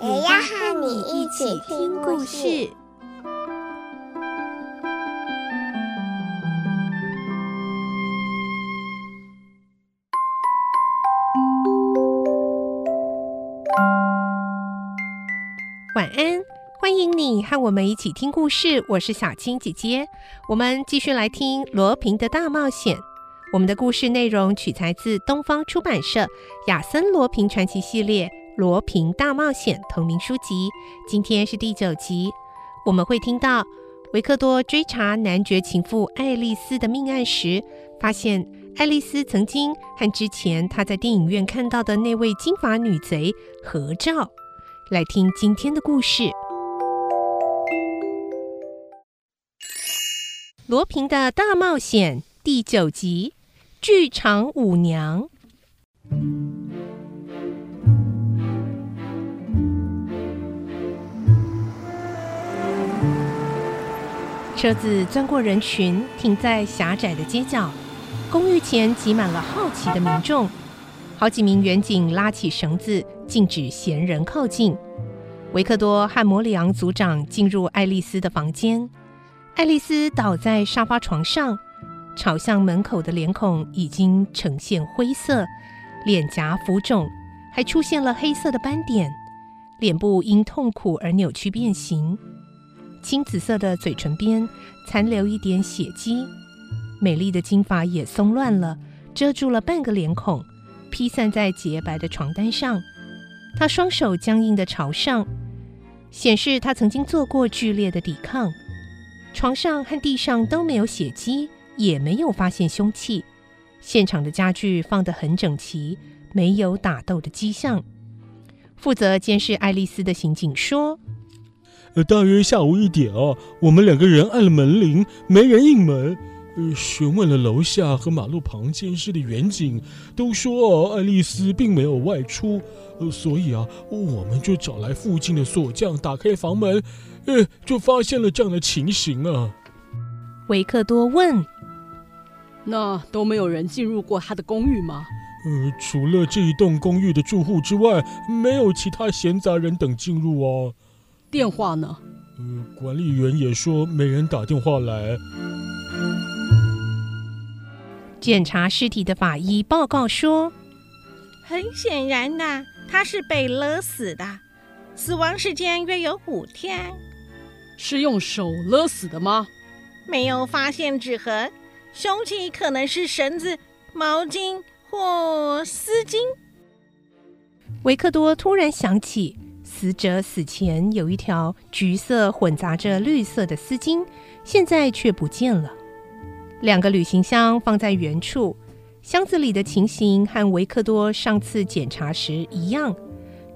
也要和你一起听故事。晚安，欢迎你和我们一起听故事。我是小青姐姐，我们继续来听罗平的大冒险。我们的故事内容取材自东方出版社《亚森罗平传奇》系列《罗平大冒险》同名书籍。今天是第九集，我们会听到维克多追查男爵情妇爱丽丝的命案时，发现爱丽丝曾经和之前他在电影院看到的那位金发女贼合照。来听今天的故事，《罗平的大冒险》第九集《剧场舞娘》。车子钻过人群，停在狭窄的街角。公寓前挤满了好奇的民众。好几名远警拉起绳子，禁止闲人靠近。维克多和摩里昂组长进入爱丽丝的房间。爱丽丝倒在沙发床上，朝向门口的脸孔已经呈现灰色，脸颊浮肿，还出现了黑色的斑点，脸部因痛苦而扭曲变形。青紫色的嘴唇边残留一点血迹，美丽的金发也松乱了，遮住了半个脸孔。披散在洁白的床单上，他双手僵硬地朝上，显示他曾经做过剧烈的抵抗。床上和地上都没有血迹，也没有发现凶器。现场的家具放得很整齐，没有打斗的迹象。负责监视爱丽丝的刑警说：“呃，大约下午一点啊，我们两个人按了门铃，没人应门。”呃询问了楼下和马路旁监视的远景，都说啊爱丽丝并没有外出，呃所以啊，我们就找来附近的锁匠打开房门，呃，就发现了这样的情形啊。维克多问：“那都没有人进入过他的公寓吗？”呃，除了这一栋公寓的住户之外，没有其他闲杂人等进入啊。电话呢？呃，管理员也说没人打电话来。检查尸体的法医报告说：“很显然呐，他是被勒死的，死亡时间约有五天。是用手勒死的吗？没有发现指痕，凶器可能是绳子、毛巾或丝巾。”维克多突然想起，死者死前有一条橘色混杂着绿色的丝巾，现在却不见了。两个旅行箱放在原处，箱子里的情形和维克多上次检查时一样，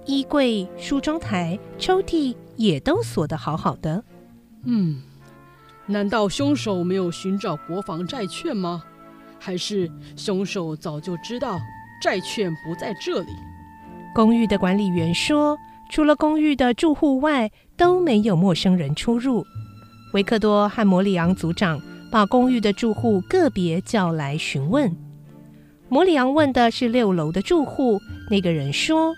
衣柜、梳妆台、抽屉也都锁得好好的。嗯，难道凶手没有寻找国防债券吗？还是凶手早就知道债券不在这里？公寓的管理员说，除了公寓的住户外，都没有陌生人出入。维克多和摩里昂组长。把公寓的住户个别叫来询问。摩里昂问的是六楼的住户，那个人说：“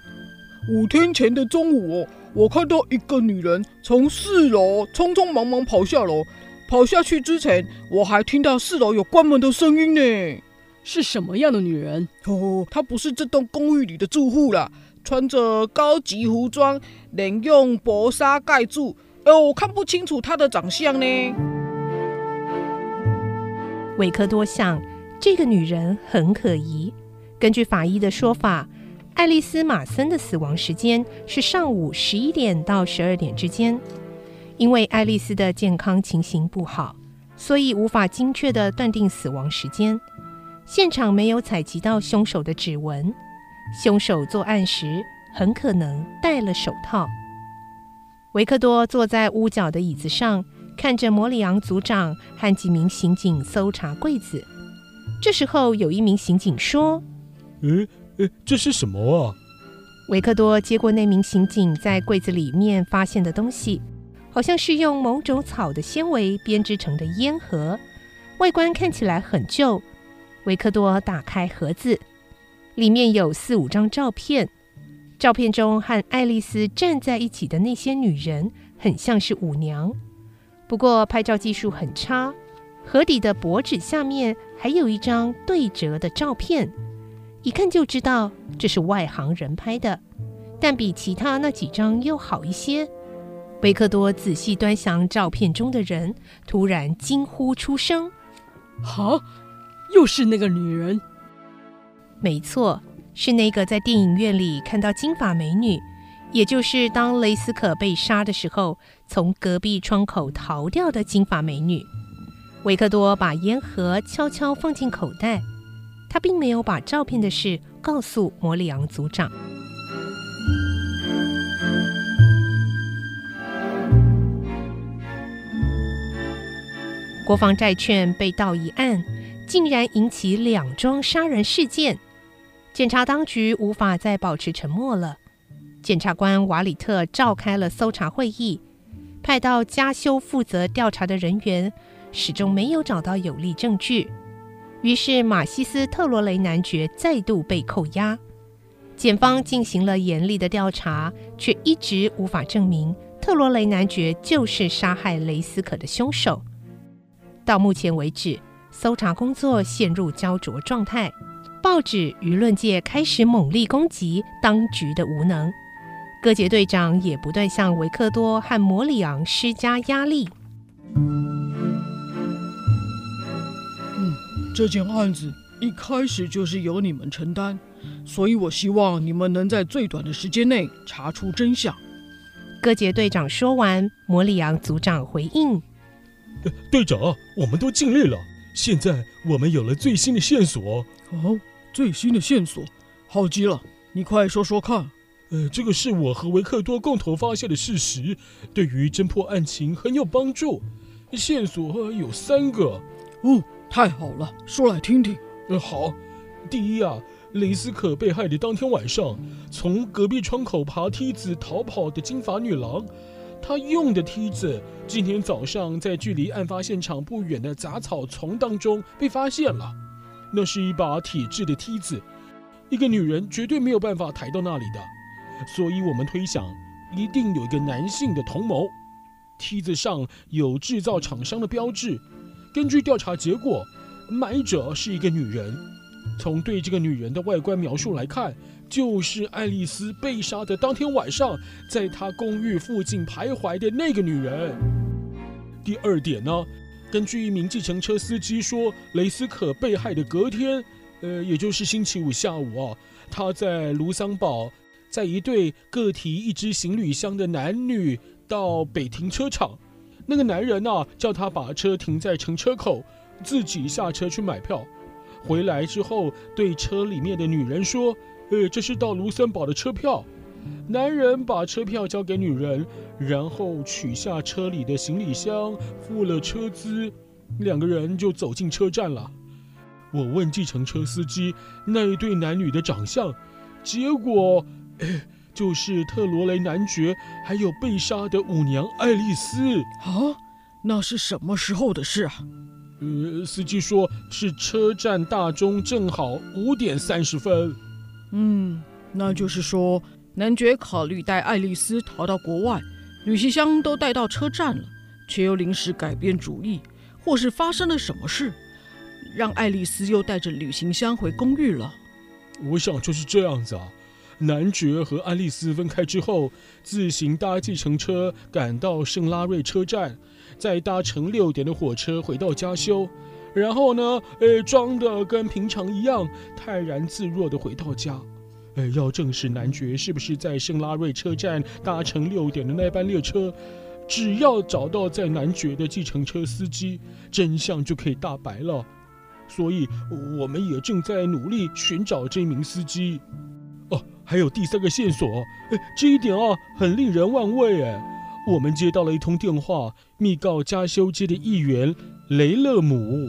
五天前的中午，我看到一个女人从四楼匆匆忙忙跑下楼，跑下去之前，我还听到四楼有关门的声音呢。是什么样的女人？哦，她不是这栋公寓里的住户啦，穿着高级服装，脸用薄纱盖住，哦，我看不清楚她的长相呢。”维克多想，这个女人很可疑。根据法医的说法，爱丽丝·马森的死亡时间是上午十一点到十二点之间。因为爱丽丝的健康情形不好，所以无法精确地断定死亡时间。现场没有采集到凶手的指纹，凶手作案时很可能戴了手套。维克多坐在屋角的椅子上，看着摩里昂组长和几名刑警搜查柜子。这时候，有一名刑警说：“诶诶，这是什么啊？”维克多接过那名刑警在柜子里面发现的东西，好像是用某种草的纤维编织成的烟盒，外观看起来很旧。维克多打开盒子，里面有四五张照片，照片中和爱丽丝站在一起的那些女人很像是舞娘，不过拍照技术很差。盒底的薄纸下面还有一张对折的照片。一看就知道这是外行人拍的，但比其他那几张又好一些。维克多仔细端详照片中的人，突然惊呼出声：“哈，又是那个女人！没错，是那个在电影院里看到金发美女，也就是当雷斯可被杀的时候，从隔壁窗口逃掉的金发美女。”维克多把烟盒悄悄放进口袋。他并没有把照片的事告诉摩里昂组长。国防债券被盗一案，竟然引起两桩杀人事件。检察当局无法再保持沉默了。检察官瓦里特召开了搜查会议，派到加修负责调查的人员，始终没有找到有力证据。于是，马西斯特罗雷男爵再度被扣押。检方进行了严厉的调查，却一直无法证明特罗雷男爵就是杀害雷斯可的凶手。到目前为止，搜查工作陷入胶着状态，报纸、舆论界开始猛力攻击当局的无能。戈杰队长也不断向维克多和摩里昂施加压力。嗯这件案子一开始就是由你们承担，所以我希望你们能在最短的时间内查出真相。戈杰队长说完，摩里昂组长回应：“队长，我们都尽力了。现在我们有了最新的线索。哦，最新的线索，好极了！你快说说看。呃，这个是我和维克多共同发现的事实，对于侦破案情很有帮助。线索有三个。哦。”太好了，说来听听。嗯，好。第一啊，雷斯可被害的当天晚上，从隔壁窗口爬梯子逃跑的金发女郎，她用的梯子今天早上在距离案发现场不远的杂草丛当中被发现了。那是一把铁制的梯子，一个女人绝对没有办法抬到那里的，所以我们推想，一定有一个男性的同谋。梯子上有制造厂商的标志。根据调查结果，买者是一个女人。从对这个女人的外观描述来看，就是爱丽丝被杀的当天晚上，在她公寓附近徘徊的那个女人。第二点呢，根据一名计程车司机说，雷斯可被害的隔天，呃，也就是星期五下午啊，他在卢桑堡，载一对各提一只行李箱的男女到北停车场。那个男人呢，叫他把车停在乘车口，自己下车去买票。回来之后，对车里面的女人说：“呃，这是到卢森堡的车票。”男人把车票交给女人，然后取下车里的行李箱，付了车资，两个人就走进车站了。我问计程车司机那一对男女的长相，结果，哎。就是特罗雷男爵，还有被杀的舞娘爱丽丝啊！那是什么时候的事啊？呃，司机说是车站大钟正好五点三十分。嗯，那就是说男爵考虑带爱丽丝逃到国外，旅行箱都带到车站了，却又临时改变主意，或是发生了什么事，让爱丽丝又带着旅行箱回公寓了。我想就是这样子啊。男爵和爱丽丝分开之后，自行搭计程车赶到圣拉瑞车站，再搭乘六点的火车回到家修，然后呢，呃，装的跟平常一样，泰然自若的回到家。呃，要证实男爵是不是在圣拉瑞车站搭乘六点的那班列车，只要找到在男爵的计程车司机，真相就可以大白了。所以，我们也正在努力寻找这名司机。哦，还有第三个线索，哎，这一点啊很令人万味哎。我们接到了一通电话，密告加修街的议员雷勒姆。